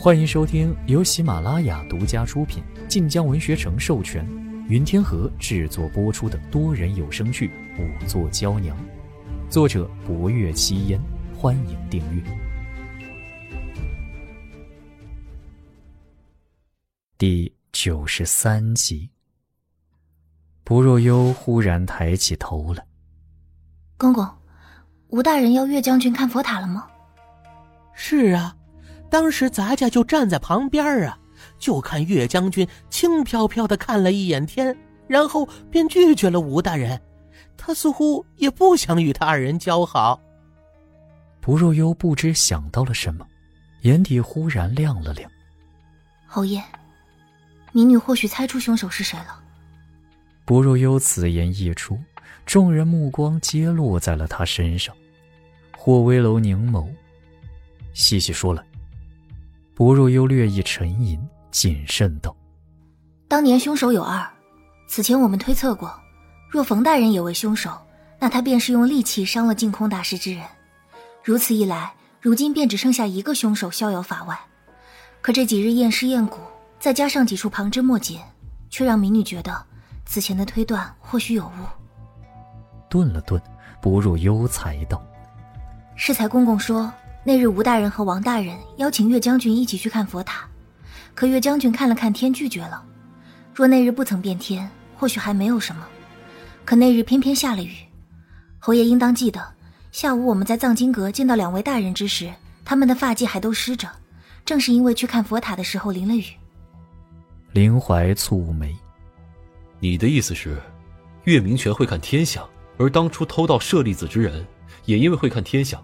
欢迎收听由喜马拉雅独家出品、晋江文学城授权、云天河制作播出的多人有声剧《五座娇娘》，作者：博月七烟。欢迎订阅。第九十三集，不若幽忽然抬起头来：“公公，吴大人要岳将军看佛塔了吗？”“是啊。”当时咱家就站在旁边啊，就看岳将军轻飘飘的看了一眼天，然后便拒绝了吴大人。他似乎也不想与他二人交好。不若幽不知想到了什么，眼底忽然亮了亮。侯爷，民女或许猜出凶手是谁了。不若幽此言一出，众人目光皆落在了他身上。霍威楼凝眸，细细说来。不入幽略一沉吟，谨慎道：“当年凶手有二，此前我们推测过，若冯大人也为凶手，那他便是用利器伤了净空大师之人。如此一来，如今便只剩下一个凶手逍遥法外。可这几日验尸验骨，再加上几处旁枝末节，却让民女觉得此前的推断或许有误。”顿了顿，不入幽才道：“适才公公说。”那日，吴大人和王大人邀请岳将军一起去看佛塔，可岳将军看了看天，拒绝了。若那日不曾变天，或许还没有什么。可那日偏偏下了雨。侯爷应当记得，下午我们在藏经阁见到两位大人之时，他们的发髻还都湿着，正是因为去看佛塔的时候淋了雨。林怀蹙眉：“你的意思是，岳明权会看天象，而当初偷盗舍利子之人，也因为会看天象。”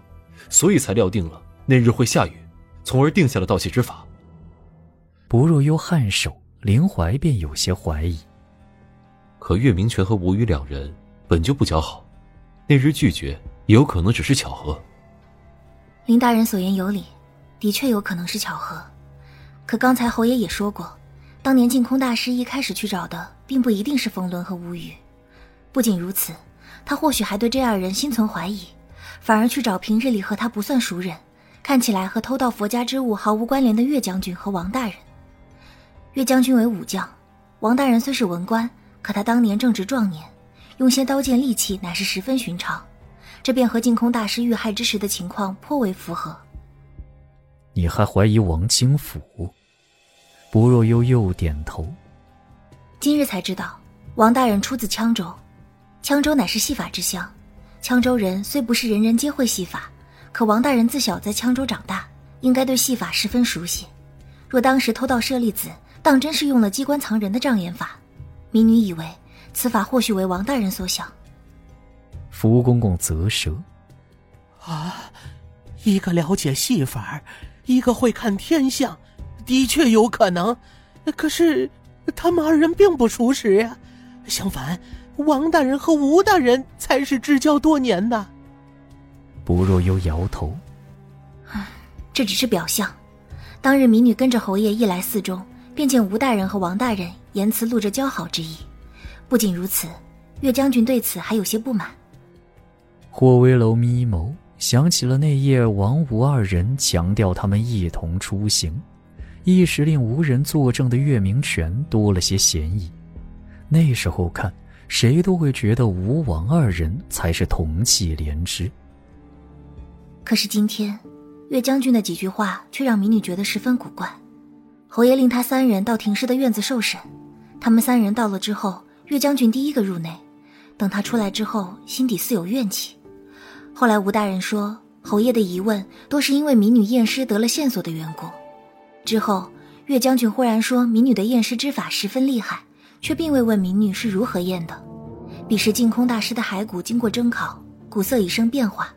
所以才料定了那日会下雨，从而定下了盗窃之法。不若幽颔首，林怀便有些怀疑。可岳明权和吴语两人本就不交好，那日拒绝也有可能只是巧合。林大人所言有理，的确有可能是巧合。可刚才侯爷也说过，当年净空大师一开始去找的，并不一定是冯仑和吴宇。不仅如此，他或许还对这二人心存怀疑。反而去找平日里和他不算熟人，看起来和偷盗佛家之物毫无关联的岳将军和王大人。岳将军为武将，王大人虽是文官，可他当年正值壮年，用些刀剑利器乃是十分寻常，这便和净空大师遇害之时的情况颇为符合。你还怀疑王清府？薄若幽又点头。今日才知道，王大人出自羌州，羌州乃是戏法之乡。羌州人虽不是人人皆会戏法，可王大人自小在羌州长大，应该对戏法十分熟悉。若当时偷盗舍利子，当真是用了机关藏人的障眼法。民女以为此法或许为王大人所想。福公公啧舌：“啊，一个了解戏法，一个会看天象，的确有可能。可是他们二人并不熟识呀，相反。”王大人和吴大人才是至交多年的。不若幽摇头，这只是表象。当日民女跟着侯爷一来寺中，便见吴大人和王大人言辞露着交好之意。不仅如此，岳将军对此还有些不满。霍威楼眯眸，想起了那夜王吴二人强调他们一同出行，一时令无人作证的岳明权多了些嫌疑。那时候看。谁都会觉得吴王二人才是同气连枝。可是今天，岳将军的几句话却让民女觉得十分古怪。侯爷令他三人到廷师的院子受审，他们三人到了之后，岳将军第一个入内。等他出来之后，心底似有怨气。后来吴大人说，侯爷的疑问多是因为民女验尸得了线索的缘故。之后，岳将军忽然说，民女的验尸之法十分厉害。却并未问民女是如何验的。彼时净空大师的骸骨经过蒸烤，骨色已生变化，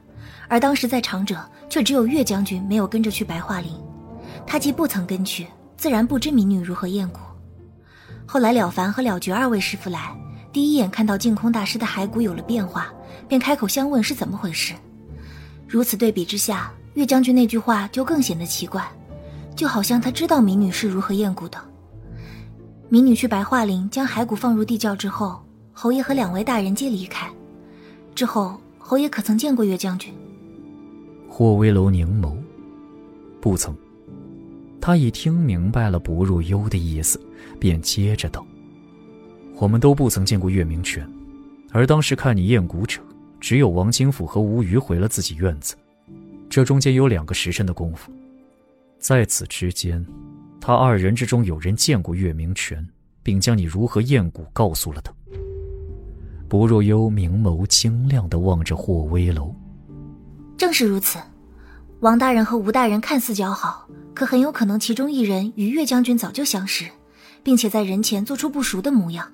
而当时在场者却只有岳将军没有跟着去白桦林。他既不曾跟去，自然不知民女如何验骨。后来了凡和了觉二位师傅来，第一眼看到净空大师的骸骨有了变化，便开口相问是怎么回事。如此对比之下，岳将军那句话就更显得奇怪，就好像他知道民女是如何验骨的。民女去白桦林将骸骨放入地窖之后，侯爷和两位大人皆离开。之后，侯爷可曾见过岳将军？霍威楼凝眸，不曾。他已听明白了不入幽的意思，便接着道：“我们都不曾见过月明泉，而当时看你验蛊者，只有王清甫和吴余回了自己院子，这中间有两个时辰的功夫。在此之间，他二人之中有人见过月明泉，并将你如何验蛊告诉了他。”薄若幽明眸清亮的望着霍威楼，正是如此。王大人和吴大人看似交好，可很有可能其中一人与岳将军早就相识，并且在人前做出不熟的模样。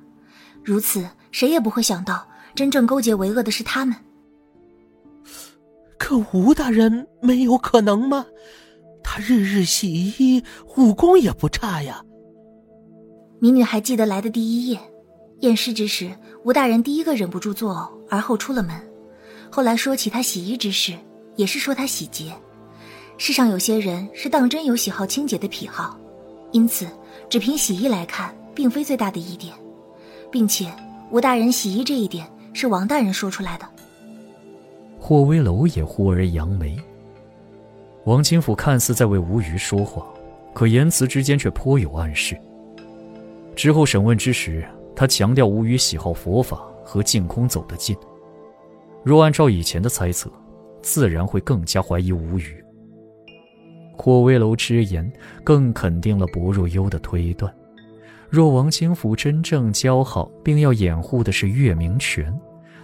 如此，谁也不会想到，真正勾结为恶的是他们。可吴大人没有可能吗？他日日洗衣，武功也不差呀。民女还记得来的第一夜。验尸之时，吴大人第一个忍不住作呕，而后出了门。后来说起他洗衣之事，也是说他洗洁。世上有些人是当真有喜好清洁的癖好，因此只凭洗衣来看，并非最大的疑点，并且吴大人洗衣这一点是王大人说出来的。霍威楼也忽而扬眉。王清甫看似在为吴虞说话，可言辞之间却颇有暗示。之后审问之时。他强调吴虞喜好佛法和净空走得近。若按照以前的猜测，自然会更加怀疑吴虞。霍威楼之言更肯定了薄若幽的推断：若王清福真正交好，并要掩护的是月明泉，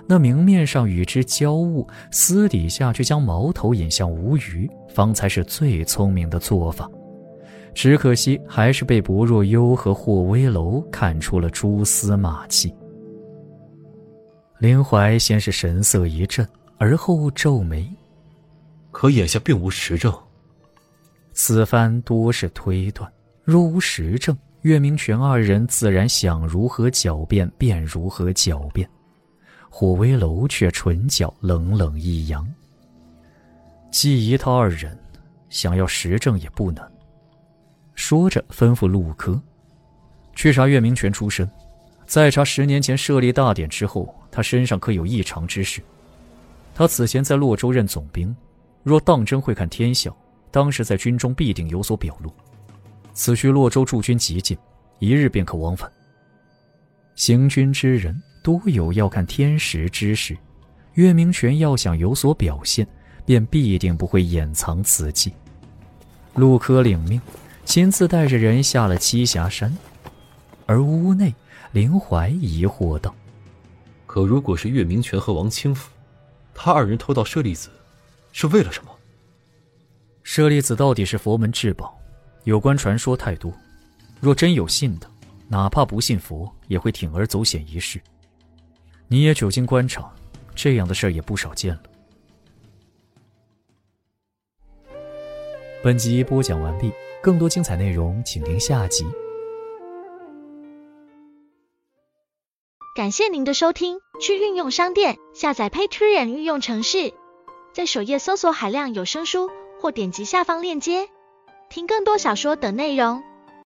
那明面上与之交恶，私底下却将矛头引向吴虞，方才是最聪明的做法。只可惜，还是被薄若幽和霍威楼看出了蛛丝马迹。林怀先是神色一震，而后皱眉。可眼下并无实证。此番多是推断，若无实证，岳明泉二人自然想如何狡辩便如何狡辩。霍威楼却唇角冷冷一扬。季姨他二人想要实证也不难。说着，吩咐陆科去查岳明权出身，再查十年前设立大典之后，他身上可有异常之事。他此前在洛州任总兵，若当真会看天象，当时在军中必定有所表露。此去洛州驻军极近，一日便可往返。行军之人多有要看天时之事，岳明泉要想有所表现，便必定不会掩藏此计。陆科领命。亲自带着人下了栖霞山，而屋内，林怀疑惑道：“可如果是岳明权和王清福，他二人偷盗舍利子，是为了什么？舍利子到底是佛门至宝，有关传说太多。若真有信的，哪怕不信佛，也会铤而走险一试。你也久经官场，这样的事也不少见了。”本集播讲完毕。更多精彩内容，请听下集。感谢您的收听，去运用商店下载 Patreon 运用城市，在首页搜索海量有声书，或点击下方链接听更多小说等内容。